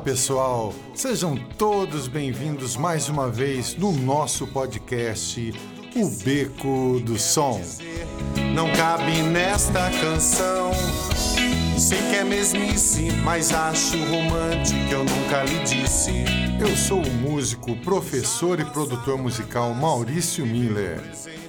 pessoal, sejam todos bem-vindos mais uma vez no nosso podcast O Beco do Som. Não cabe nesta canção. Sei que é mesmice, mas acho romântico, eu nunca lhe disse. Eu sou o músico, professor e produtor musical Maurício Miller.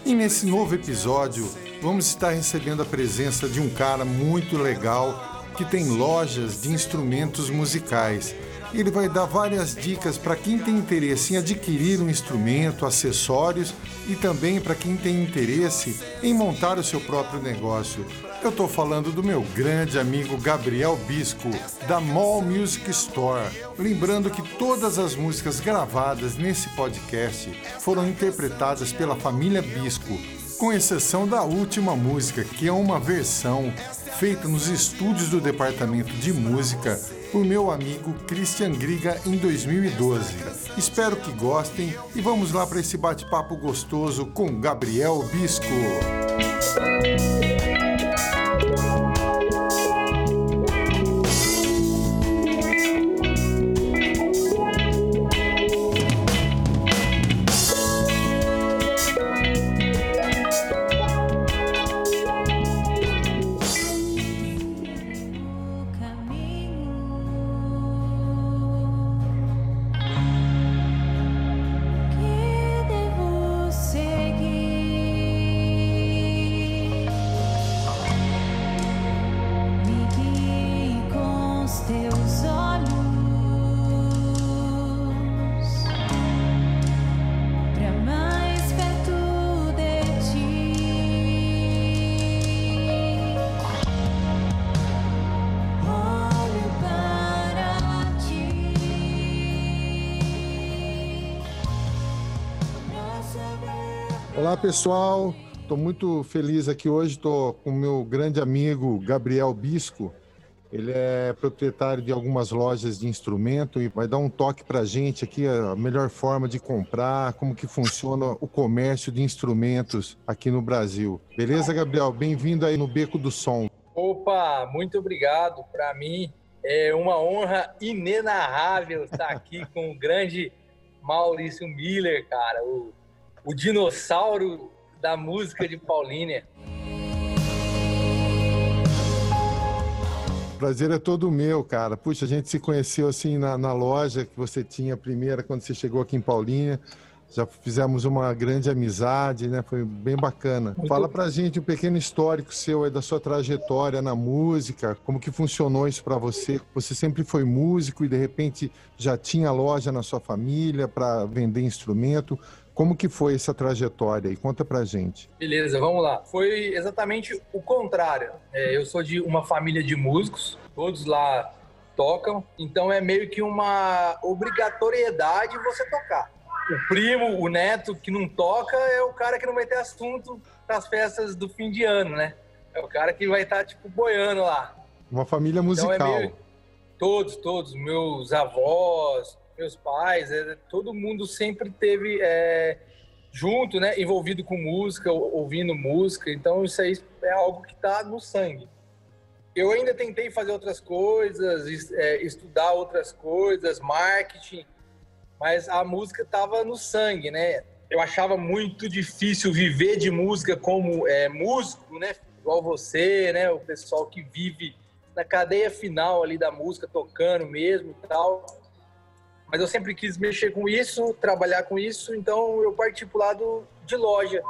E nesse novo episódio, vamos estar recebendo a presença de um cara muito legal que tem lojas de instrumentos musicais. Ele vai dar várias dicas para quem tem interesse em adquirir um instrumento, acessórios e também para quem tem interesse em montar o seu próprio negócio. Eu estou falando do meu grande amigo Gabriel Bisco, da Mall Music Store. Lembrando que todas as músicas gravadas nesse podcast foram interpretadas pela família Bisco, com exceção da última música, que é uma versão feita nos estúdios do Departamento de Música por meu amigo Christian Griga em 2012. Espero que gostem e vamos lá para esse bate-papo gostoso com Gabriel Bisco. Olá pessoal, estou muito feliz aqui hoje. Estou com o meu grande amigo Gabriel Bisco. Ele é proprietário de algumas lojas de instrumento e vai dar um toque para a gente aqui a melhor forma de comprar, como que funciona o comércio de instrumentos aqui no Brasil. Beleza, Gabriel? Bem-vindo aí no Beco do Som. Opa, muito obrigado. Para mim é uma honra inenarrável estar aqui com o grande Maurício Miller, cara, o o dinossauro da música de Paulínia. prazer é todo meu, cara. Puxa, a gente se conheceu assim na, na loja que você tinha primeira quando você chegou aqui em Paulínia já fizemos uma grande amizade, né? Foi bem bacana. Muito... Fala pra gente um pequeno histórico seu aí da sua trajetória na música, como que funcionou isso para você? Você sempre foi músico e de repente já tinha loja na sua família para vender instrumento. Como que foi essa trajetória e conta pra gente. Beleza, vamos lá. Foi exatamente o contrário. É, eu sou de uma família de músicos, todos lá tocam, então é meio que uma obrigatoriedade você tocar. O primo, o neto que não toca é o cara que não vai ter assunto nas festas do fim de ano, né? É o cara que vai estar, tá, tipo, boiando lá. Uma família musical. Então é meio... Todos, todos. Meus avós, meus pais, é, todo mundo sempre teve é, junto, né, envolvido com música, ouvindo música. Então isso aí é algo que está no sangue. Eu ainda tentei fazer outras coisas, é, estudar outras coisas, marketing, mas a música estava no sangue, né? Eu achava muito difícil viver de música como é, músico, né? Igual você, né? O pessoal que vive na cadeia final ali da música, tocando mesmo e tal mas eu sempre quis mexer com isso, trabalhar com isso, então eu parti para o lado de loja.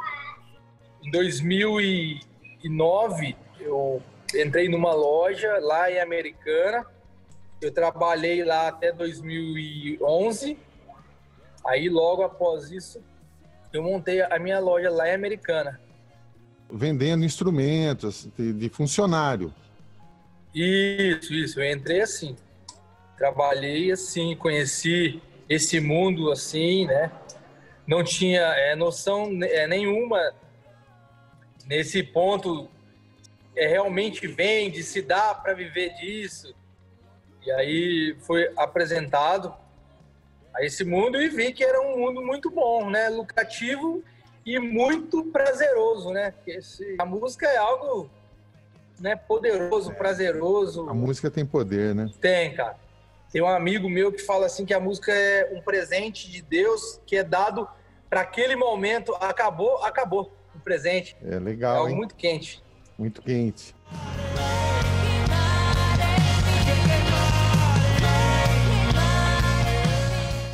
Em 2009, eu entrei numa loja lá em Americana, eu trabalhei lá até 2011, aí logo após isso, eu montei a minha loja lá em Americana. Vendendo instrumentos de, de funcionário. Isso, isso, eu entrei assim trabalhei assim, conheci esse mundo assim, né? Não tinha é, noção é, nenhuma nesse ponto. É, realmente vende, se dá para viver disso. E aí foi apresentado a esse mundo e vi que era um mundo muito bom, né? Lucrativo e muito prazeroso, né? Esse, a música é algo né, poderoso, prazeroso. A música tem poder, né? Tem, cara. Tem um amigo meu que fala assim que a música é um presente de Deus que é dado para aquele momento. Acabou, acabou o presente. É legal. É algo hein? muito quente. Muito quente.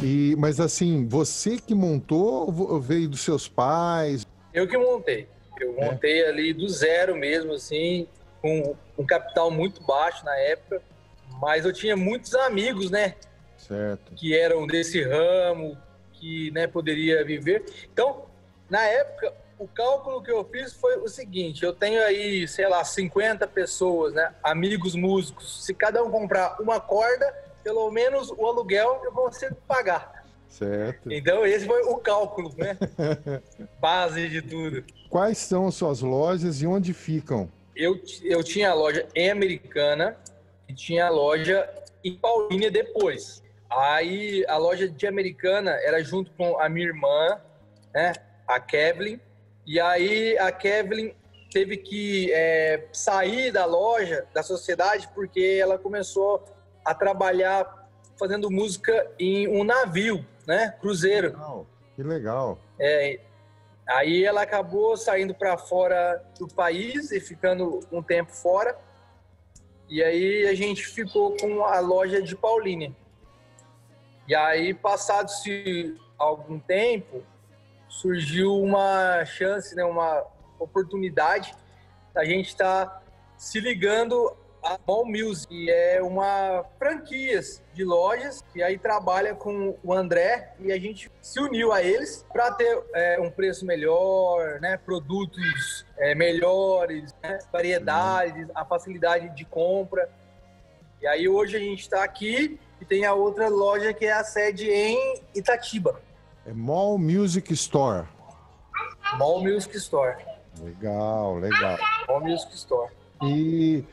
E, mas assim, você que montou ou veio dos seus pais? Eu que montei. Eu É. montei ali do zero mesmo, assim, com um capital muito baixo na época. Mas eu tinha muitos amigos, né? Certo. que eram desse ramo, que né, poderia viver. Então, na época, o cálculo que eu fiz foi o seguinte: eu tenho aí, sei lá, 50 pessoas, né, amigos músicos. Se cada um comprar uma corda, pelo menos o aluguel eu consigo pagar. Certo. Então, esse foi o cálculo, né? Base de tudo. Quais são as suas lojas e onde ficam? Eu, eu tinha a loja em Americana e tinha a loja em Paulínia depois. Aí a loja de Americana era junto com a minha irmã, né, a Kevlin. E aí a Kevlin teve que é, sair da loja, da sociedade, porque ela começou a trabalhar fazendo música em um navio, né, cruzeiro. Legal. Que legal. É, aí ela acabou saindo para fora do país e ficando um tempo fora. E aí a gente ficou com a loja de Paulínia. E aí, passado-se algum tempo, surgiu uma chance, né, uma oportunidade da gente estar se ligando a Mall Music, que é uma franquia de lojas que aí trabalha com o André e a gente se uniu a eles para ter é, um preço melhor, né, produtos é, melhores, né, variedades, a facilidade de compra. E aí hoje a gente está aqui e tem a outra loja que é a sede em Itatiba, É Mall Music Store. Mall Music Store. Legal, legal. Mall Music Store. E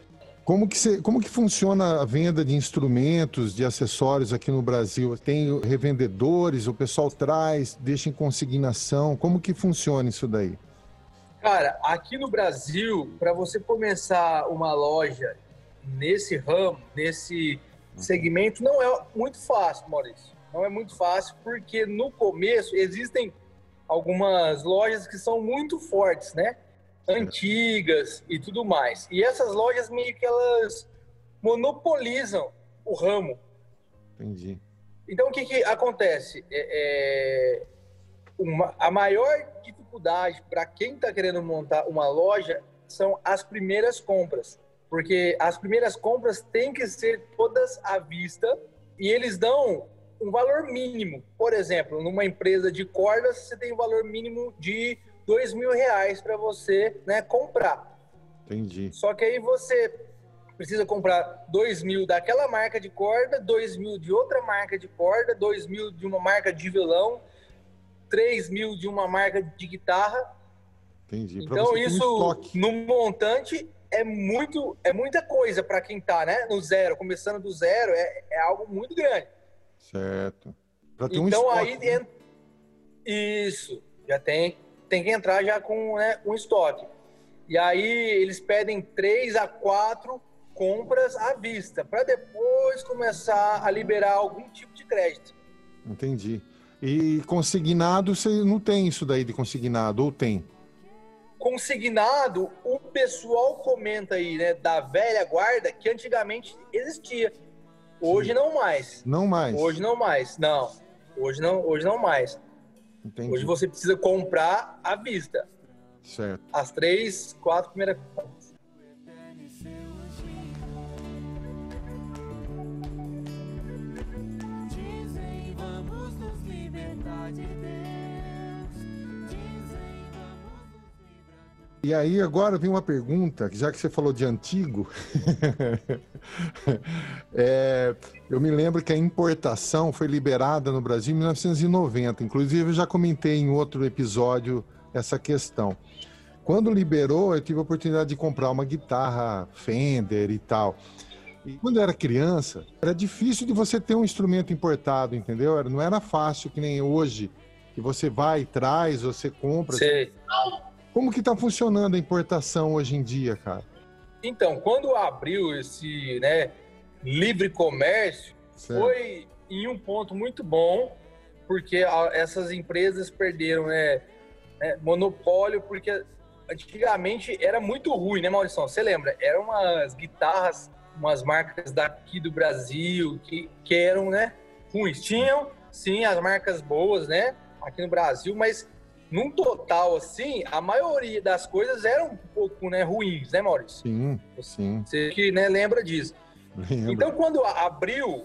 como que, como que funciona a venda de instrumentos, de acessórios aqui no Brasil? Tem revendedores, o pessoal traz, deixa em consignação. Como que funciona isso daí? Cara, aqui no Brasil, para você começar uma loja nesse ramo, nesse segmento, não é muito fácil, Maurício. Não é muito fácil, porque no começo existem algumas lojas que são muito fortes, né? Antigas e tudo mais. E essas lojas meio que elas monopolizam o ramo. Entendi. Então, o que, que acontece? É, é, uma- a maior dificuldade para quem está querendo montar uma loja são as primeiras compras. Porque as primeiras compras têm que ser todas à vista e eles dão um valor mínimo. Por exemplo, numa empresa de cordas, você tem um valor mínimo de dois mil reais para você né, comprar. Entendi. Só que aí você precisa comprar 2 mil daquela marca de corda, 2 mil de outra marca de corda, 2 mil de uma marca de violão, 3 mil de uma marca de guitarra. Entendi. Pra Então um isso estoque. no montante é muito é muita coisa para quem tá, né? No zero, começando do zero, é, é algo muito grande. Certo. Para ter um Então estoque. aí en- isso já tem tem que entrar já com né, um estoque. E aí eles pedem três a quatro compras à vista para depois começar a liberar algum tipo de crédito. Entendi. E consignado, você não tem isso daí de consignado, ou tem? Consignado, o pessoal comenta aí, né, da velha guarda que antigamente existia. Hoje não mais. Não mais. Hoje não mais. Não. Hoje não, hoje não mais. Entendi. Hoje você precisa comprar à vista. Certo. As três, quatro primeiras compras. Dizem vamos nos libertar de Deus. E aí agora vem uma pergunta, que já que você falou de antigo, é, eu me lembro que a importação foi liberada no Brasil em 1990. Inclusive, eu já comentei em outro episódio essa questão. Quando liberou, eu tive a oportunidade de comprar uma guitarra Fender e tal. E quando eu era criança, era difícil de você ter um instrumento importado, entendeu? Não era fácil que nem hoje, que você vai e traz, você compra. Sei. Como que tá funcionando a importação hoje em dia, cara? Então, quando abriu esse né, livre comércio, Certo. foi em um ponto muito bom, porque essas empresas perderam né, né, monopólio, porque antigamente era muito ruim, né, Maurício? Você lembra? Eram umas guitarras, umas marcas daqui do Brasil que, que eram né, ruins. Tinham, sim, as marcas boas, né, aqui no Brasil, mas num total, assim, a maioria das coisas eram um pouco né, ruins, né, Maurício? Sim, sim. Você que né, lembra disso. Lembro. Então, quando abriu,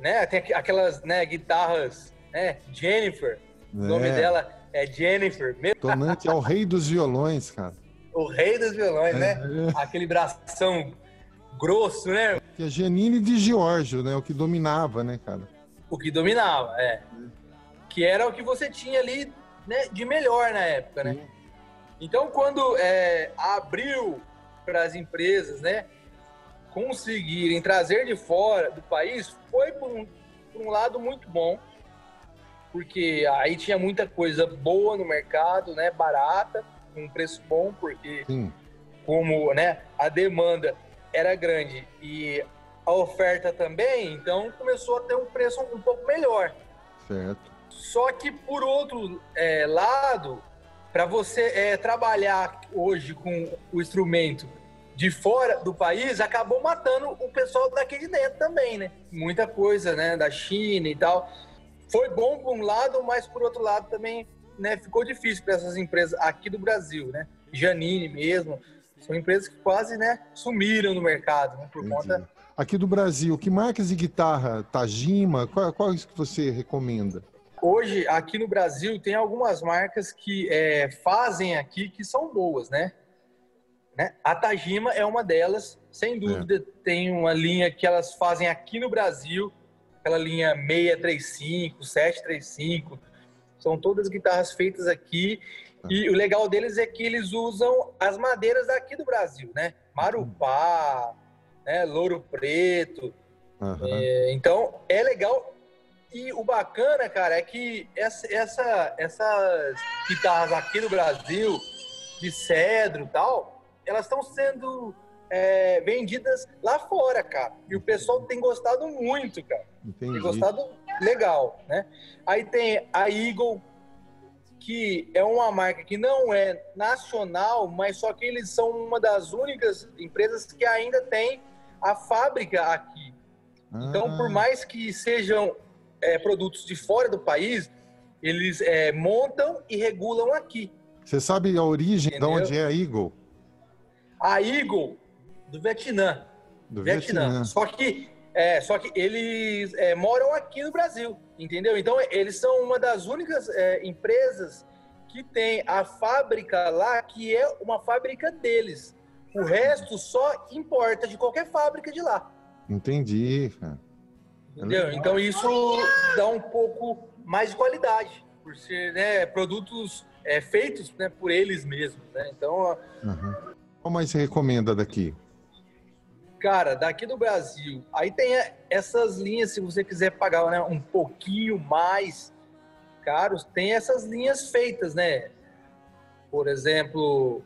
né, tem aqu- aquelas né, guitarras, né, Jennifer, o nome É, dela é Jennifer, Tonante é o rei dos violões, cara. o rei dos violões, né? É, Aquele bração grosso, né? que é Janine de Giorgio, né? O que dominava, né, cara? O que dominava, é. Que era o que você tinha ali né, de melhor na época, né? Então, quando é, abriu para as empresas, né, conseguirem trazer de fora do país, foi por um, por um lado muito bom, porque aí tinha muita coisa boa no mercado, né, barata, com um preço bom, porque Sim, como, né, a demanda era grande e a oferta também, então começou a ter um preço um pouco melhor. certo. Só que, por outro é, lado, para você é, trabalhar hoje com o instrumento de fora do país, acabou matando o pessoal daqui de dentro também, né? Muita coisa, né? Da China e tal. Foi bom por um lado, mas por outro lado também né, ficou difícil para essas empresas aqui do Brasil, né? Janine mesmo. São empresas que quase né, sumiram no mercado, né? Por conta Entendi. Aqui do Brasil, que marcas de guitarra? Tajima? Qual- Quais que você recomenda? Hoje, aqui no Brasil, tem algumas marcas que é, fazem aqui que são boas, né? Né? A Tajima é uma delas, sem dúvida. Tem uma linha que elas fazem aqui no Brasil, aquela linha 635, 735. São todas guitarras feitas aqui. E o legal deles é que eles usam as madeiras daqui do Brasil, né? Marupá, né? Louro Preto. É, então, é legal. E o bacana, cara, é que essa, essa- essas guitarras aqui no Brasil, de cedro e tal, elas estão sendo é, vendidas lá fora, cara. E o pessoal tem gostado muito, cara. Entendi. Tem gostado legal, né? Aí tem a Eagle, que é uma marca que não é nacional, mas só que eles são uma das únicas empresas que ainda tem a fábrica aqui. Então, por Ah, mais que sejam é, produtos de fora do país, eles é, montam e regulam aqui. Você sabe a origem Entendeu? de onde é a Eagle? A Eagle, do Vietnã. Do Vietnã. Vietnã. Só que, é, só que eles é, moram aqui no Brasil, entendeu? Então, eles são uma das únicas é, empresas que tem a fábrica lá, que é uma fábrica deles. O resto só importa de qualquer fábrica de lá. Entendi, cara. Entendeu? legal. Então isso dá um pouco mais de qualidade, por ser né, produtos é, feitos né, por eles mesmos. Né? Então, Aham. Qual mais você recomenda daqui? cara, daqui do Brasil, aí tem é, essas linhas, se você quiser pagar né, um pouquinho mais caros, tem essas linhas feitas, né? Por exemplo,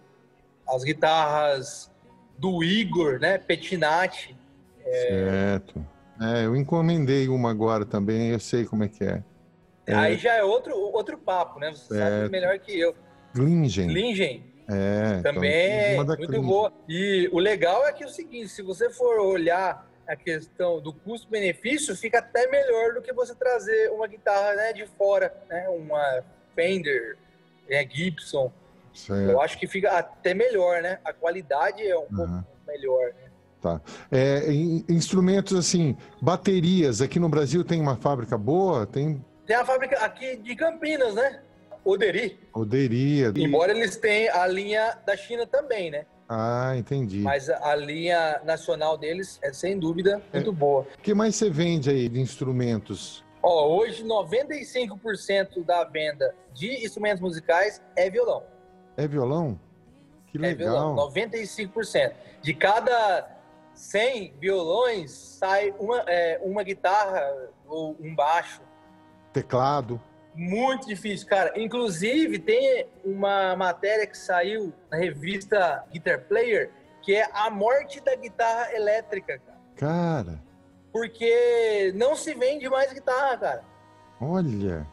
as guitarras do Igor, né? Petinati. Certo. É, eu encomendei uma agora também, eu sei como é que é. É. Aí já é outro, outro papo, né? Você sabe Certo. melhor que eu. Glingen. Lingen, É, então, Também, da muito Glingen. boa. E o legal é que é o seguinte, se você for olhar a questão do custo-benefício, fica até melhor do que você trazer uma guitarra né, de fora, né, uma Fender, né, Gibson. Certo. Eu acho que fica até melhor, né? A qualidade é um pouco Aham. melhor. Né? É, in- instrumentos assim, baterias. Aqui no Brasil tem uma fábrica boa, tem Tem a fábrica aqui de Campinas, né? Oderi. poderia. Embora eles tenham a linha da China também, né? Ah, entendi. Mas a linha nacional deles é sem dúvida muito boa. O que mais você vende aí de instrumentos? Ó, hoje 95% da venda de instrumentos musicais é violão. É violão? Que É violão, legal. 95%. De cada 100 violões sai uma, é, uma guitarra ou um baixo. Teclado. Muito difícil, cara. Inclusive, tem uma matéria que saiu na revista Guitar Player, que é a morte da guitarra elétrica, cara. Cara, porque não se vende mais guitarra, cara. Olha.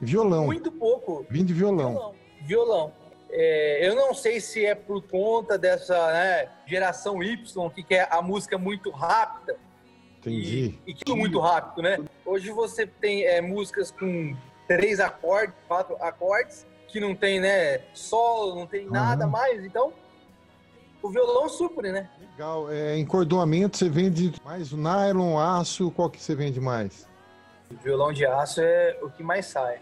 Violão. Muito pouco. Vim de violão. Violão. Violão. É, eu não sei se é por conta dessa né, geração Y, que quer a música muito rápida. Entendi. E, e tudo muito rápido, né? Hoje você tem é, músicas com três acordes, quatro acordes, que não tem, né, solo, não tem nada Aham. mais. Então, o violão supre, né? Legal. É, encordoamento, você vende mais o nylon, aço, qual que você vende mais? O violão de aço é o que mais sai.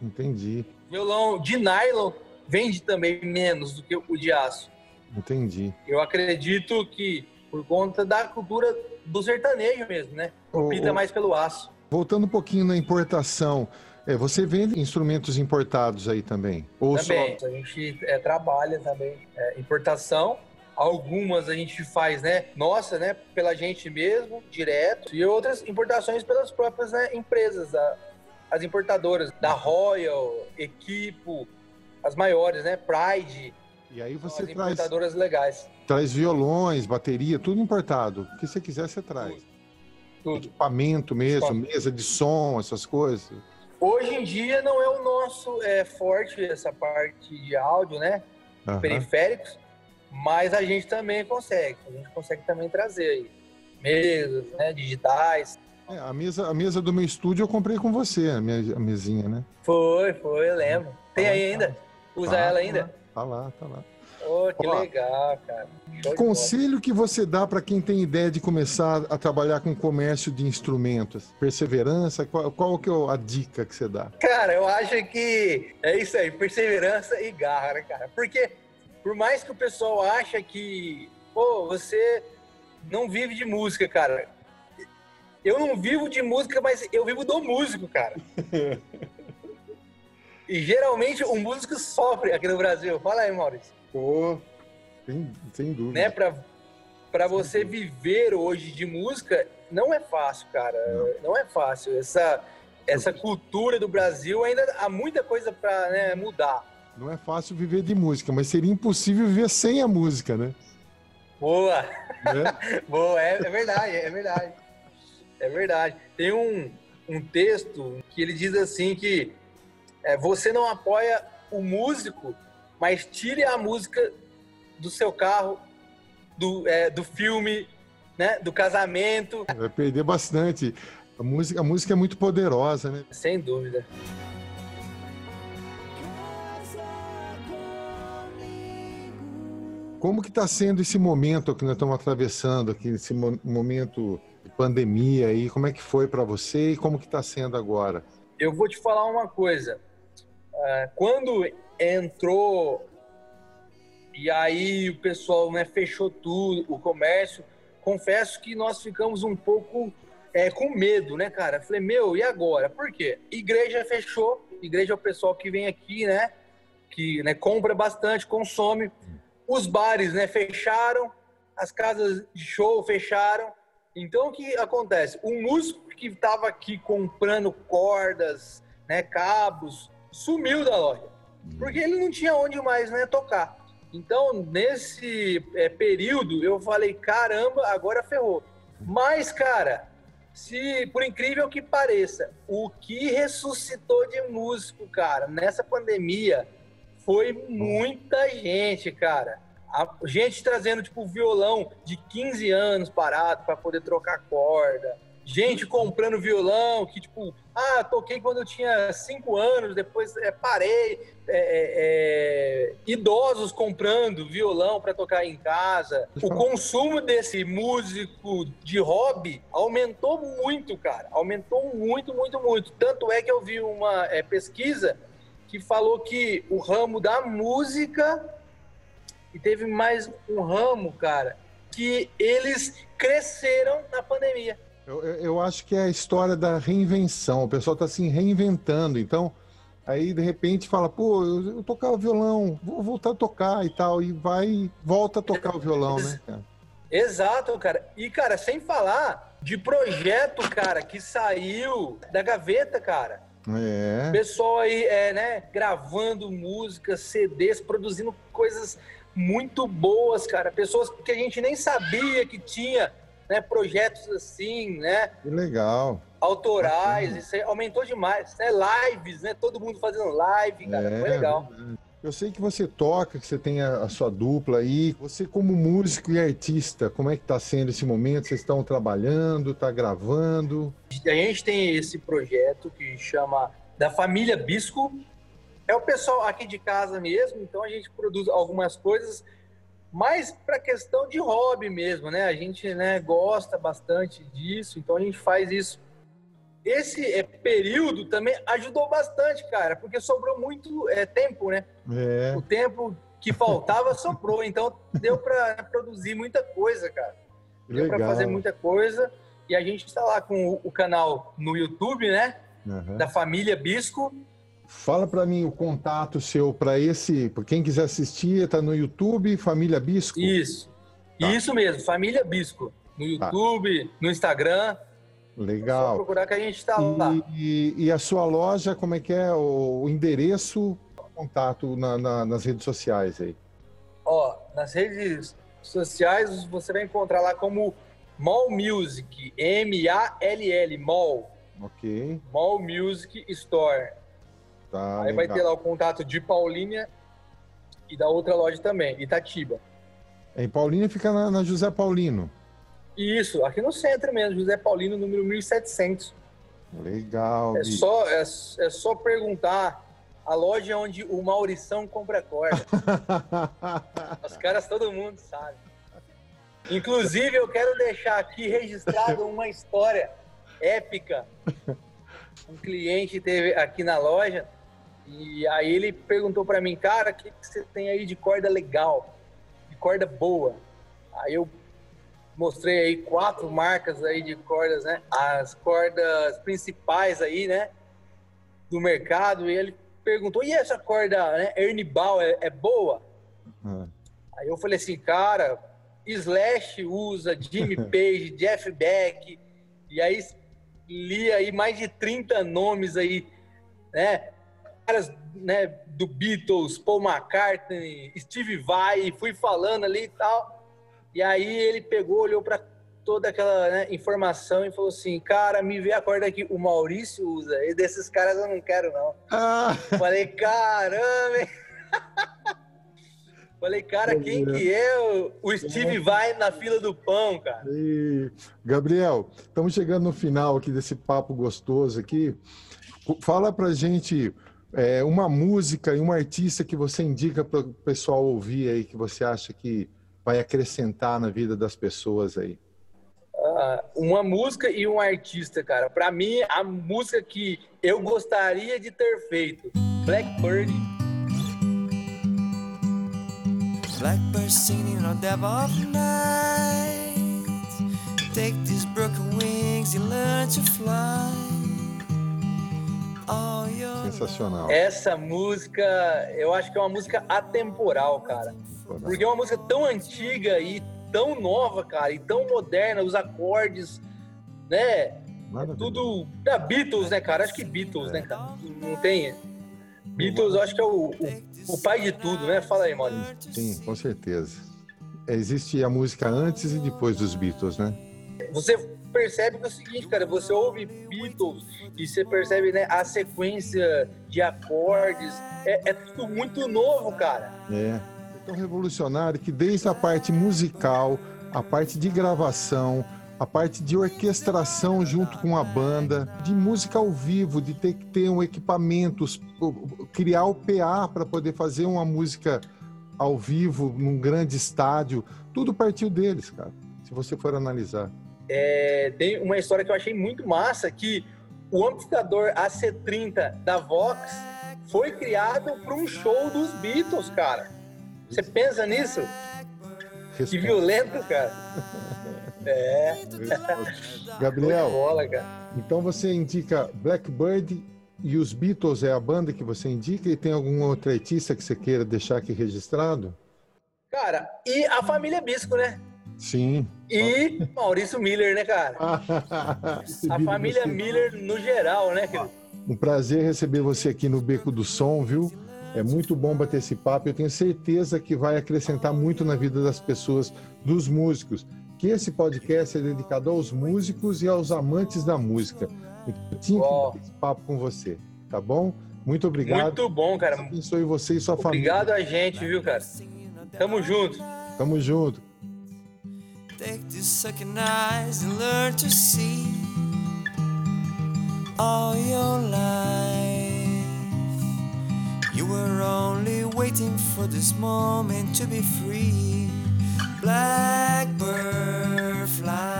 Entendi. Violão de nylon vende também menos do que o de aço. Entendi. Eu acredito que por conta da cultura do sertanejo mesmo, né? Ô, mais pelo aço. Voltando um pouquinho na importação, é, você vende instrumentos importados aí também? Ou Também. A gente é, trabalha também é, importação. Algumas a gente faz, né? Nossa, né? Pela gente mesmo, direto. E outras importações pelas próprias né, empresas, a- as importadoras da Royal, Equipo, as maiores, né? Pride? E aí você as traz, importadoras legais. traz violões, bateria, tudo importado. O que você quiser, você traz. Tudo. Equipamento mesmo, mesa de som, essas coisas. Hoje em dia não é o nosso é, forte essa parte de áudio, né? Periféricos, mas a gente também consegue. A gente consegue também trazer aí mesas, né? Digitais. É, a, mesa, a mesa do meu estúdio eu comprei com você, a, minha, a mesinha, né? Foi, foi, eu lembro. Tem Tá aí ainda? Usa Tá, ela ainda? Tá lá, tá lá. Oh, que Ó, legal, cara. Show de Conselho que você dá para quem tem ideia de começar a trabalhar com comércio de instrumentos? Perseverança? Qual, qual que é a dica que você dá? Cara, eu acho que é isso aí, perseverança e garra, né, cara? Porque por mais que o pessoal acha que, pô, você não vive de música, cara. Eu não vivo de música, mas eu vivo do músico, cara. E geralmente o músico sofre aqui no Brasil. Fala aí, Maurício. Pô, sem, sem dúvida. Né, pra, pra você viver hoje de música, não é fácil, cara. Não, é fácil. Essa, essa cultura do Brasil ainda há muita coisa pra né, mudar. Não é fácil viver de música, mas seria impossível viver sem a música, né? Boa! Né? Boa, é, é verdade, é verdade. É verdade. Tem um, um texto que ele diz assim que é, você não apoia o músico, mas tire a música do seu carro, do, é, do filme, né, do casamento. Vai perder bastante. A música, a música é muito poderosa, né? Sem dúvida. Como que está sendo esse momento que nós estamos atravessando aqui, esse mo- momento de pandemia aí? Como é que foi para você e como que está sendo agora? Eu vou te falar uma coisa. Ah, quando entrou e aí o pessoal né, fechou tudo, o comércio, confesso que nós ficamos um pouco é, com medo, né, cara? Falei, meu, e agora? Por quê? Igreja fechou, igreja é o pessoal que vem aqui, né? Que né, compra bastante, consome. Os bares né, fecharam, as casas de show fecharam. Então, o que acontece? O músico que estava aqui comprando cordas, né, cabos, sumiu da loja. Porque ele não tinha onde mais né, tocar. Então, nesse é, período, eu falei, caramba, agora ferrou. Mas, cara, se por incrível que pareça, o que ressuscitou de músico, cara, nessa pandemia foi muita gente, cara. A gente trazendo tipo violão de 15 anos parado para poder trocar corda. Gente comprando violão que tipo, ah, toquei quando eu tinha 5 anos, depois é, parei. É, é, é, idosos comprando violão para tocar em casa. O consumo desse músico de hobby aumentou muito, cara. Aumentou muito, muito, muito. Tanto é que eu vi uma é, pesquisa que falou que o ramo da música e teve mais um ramo, cara, que eles cresceram na pandemia. Eu, eu- acho que é a história da reinvenção. O pessoal está se reinventando. Então, aí de repente fala, pô, eu, eu tocava violão, vou voltar a tocar e tal. E vai, volta a tocar o violão, né, cara? Exato, cara. E, cara, sem falar de projeto, cara, que saiu da gaveta, cara. É. Pessoal aí, é, né, gravando músicas, CDs, produzindo coisas muito boas, cara. Pessoas que a gente nem sabia que tinha né, projetos assim, né, Que legal. autorais, isso aumentou demais, né, lives, né, todo mundo fazendo live, cara, É, foi legal. verdade. Eu sei que você toca, que você tem a, a sua dupla aí. Você como músico e artista, como é que tá sendo esse momento? Vocês estão trabalhando, tá gravando? A gente tem esse projeto que chama da família Bisco. É o pessoal aqui de casa mesmo, então a gente produz algumas coisas mais para questão de hobby mesmo, né? A gente né, gosta bastante disso, então a gente faz isso. Esse é, período também ajudou bastante, cara, porque sobrou muito é, tempo, né? É, O tempo que faltava sobrou, então deu para produzir muita coisa, cara. Deu para fazer muita coisa. E a gente está lá com o, o canal no YouTube, né? Aham. Da família Bisco. Fala pra mim o contato seu para esse, para quem quiser assistir, tá no YouTube, Família Bisco. Isso. Tá. Isso mesmo, família Bisco. No YouTube, no Instagram. Legal. procurar que a gente está lá. E, e- e a sua loja, como é que é o, o endereço, contato na- na- nas redes sociais aí? Ó, nas redes sociais você vai encontrar lá como Mall Music, M-A-L-L, Mall. Ok, Mall Music Store. Tá Aí vai ter lá o contato de Paulínia e da outra loja também, Itatiba. Em Paulínia fica na, na José Paulino. Isso, aqui no centro mesmo, José Paulino, número 1700. Legal. É bicho. só, é, é só perguntar a loja onde o Maurição compra corda. Os caras, todo mundo sabe. Inclusive, eu quero deixar aqui registrado uma história épica. Um cliente teve aqui na loja e aí ele perguntou para mim, cara, o que, que você tem aí de corda legal? De corda boa? Aí eu mostrei aí quatro marcas aí de cordas, né? As cordas principais aí, né? Do mercado. E ele perguntou, e essa corda, né? Ernie Ball é, é boa? Ah, Aí eu falei assim, cara, Slash usa, Jimmy Page, Jeff Beck, e aí li aí mais de 30 nomes aí, né? Caras né, do Beatles, Paul McCartney, Steve Vai, fui falando ali e tal. E aí ele pegou, olhou para toda aquela né, informação e falou assim, cara, me vê a corda que o Maurício usa, e desses caras eu não quero não. Ah, Falei, caramba! Falei, cara, quem que é o, o Steve vai na fila do pão, cara? e- Gabriel, estamos chegando no final aqui desse papo gostoso aqui. Fala pra gente é, uma música e uma artista que você indica para o pessoal ouvir aí, que você acha que vai acrescentar na vida das pessoas aí. Ah, uma música e um artista, cara. Pra mim, a música que eu gostaria de ter feito, Blackbird. Blackbird singing on dead of night. Take these broken wings and learn to fly. Sensacional. Essa música, eu acho que é uma música atemporal, cara. Porque é uma música tão antiga e tão nova, cara, e tão moderna, os acordes, né? Maravilhoso. tudo da Beatles, né, cara? Acho que Beatles, né, cara? Não tem. Beatles, eu acho que é o, o, o pai de tudo, né? Fala aí, Maurício. Sim, com certeza. Existe a música antes e depois dos Beatles, né? Você percebe que é o seguinte, cara, você ouve Beatles e você percebe né, a sequência de acordes. É, é tudo muito novo, cara. É. É tão revolucionário que desde a parte musical, a parte de gravação, a parte de orquestração junto com a banda, de música ao vivo, de ter que ter um equipamento, criar o PA para poder fazer uma música ao vivo num grande estádio, tudo partiu deles, cara. Se você for analisar. É, tem uma história que eu achei muito massa, que o amplificador AC30 da Vox foi criado para um show dos Beatles, cara. Você pensa nisso? Que violento, cara. É, Gabriel, bola, cara. então você indica Blackbird e os Beatles é a banda que você indica e tem algum outro artista que você queira deixar aqui registrado? Cara, e a família Bisco, né? Sim. E Maurício Miller, né, cara? A família. Miller no geral, né, querido? Um prazer receber você aqui no Beco do Som, viu? É muito bom bater esse papo. Eu tenho certeza que vai acrescentar muito na vida das pessoas, dos músicos. que esse podcast é dedicado aos músicos e aos amantes da música. Eu tinha que ter esse papo com você, tá bom? Muito obrigado. Muito bom, cara. Deus abençoe você e sua obrigado família. Obrigado a gente, viu, cara? Tamo junto. Tamo junto. Take these second eyes and learn to see all your life. You were only waiting for this moment to be free. Blackbird fly.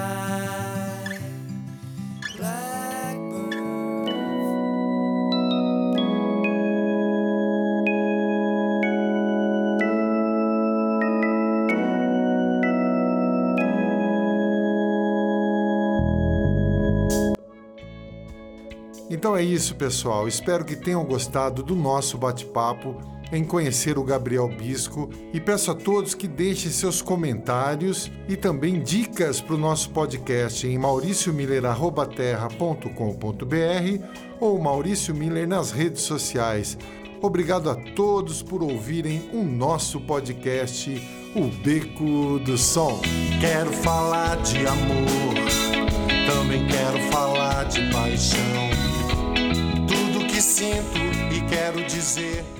Então é isso, pessoal. Espero que tenham gostado do nosso bate-papo em conhecer o Gabriel Bisco e peço a todos que deixem seus comentários e também dicas para o nosso podcast em mauriciomiller.terra.com.br ou Maurício Miller nas redes sociais. Obrigado a todos por ouvirem o nosso podcast, O Beco do Som. Quero falar de amor, também quero falar de paixão sinto e quero dizer.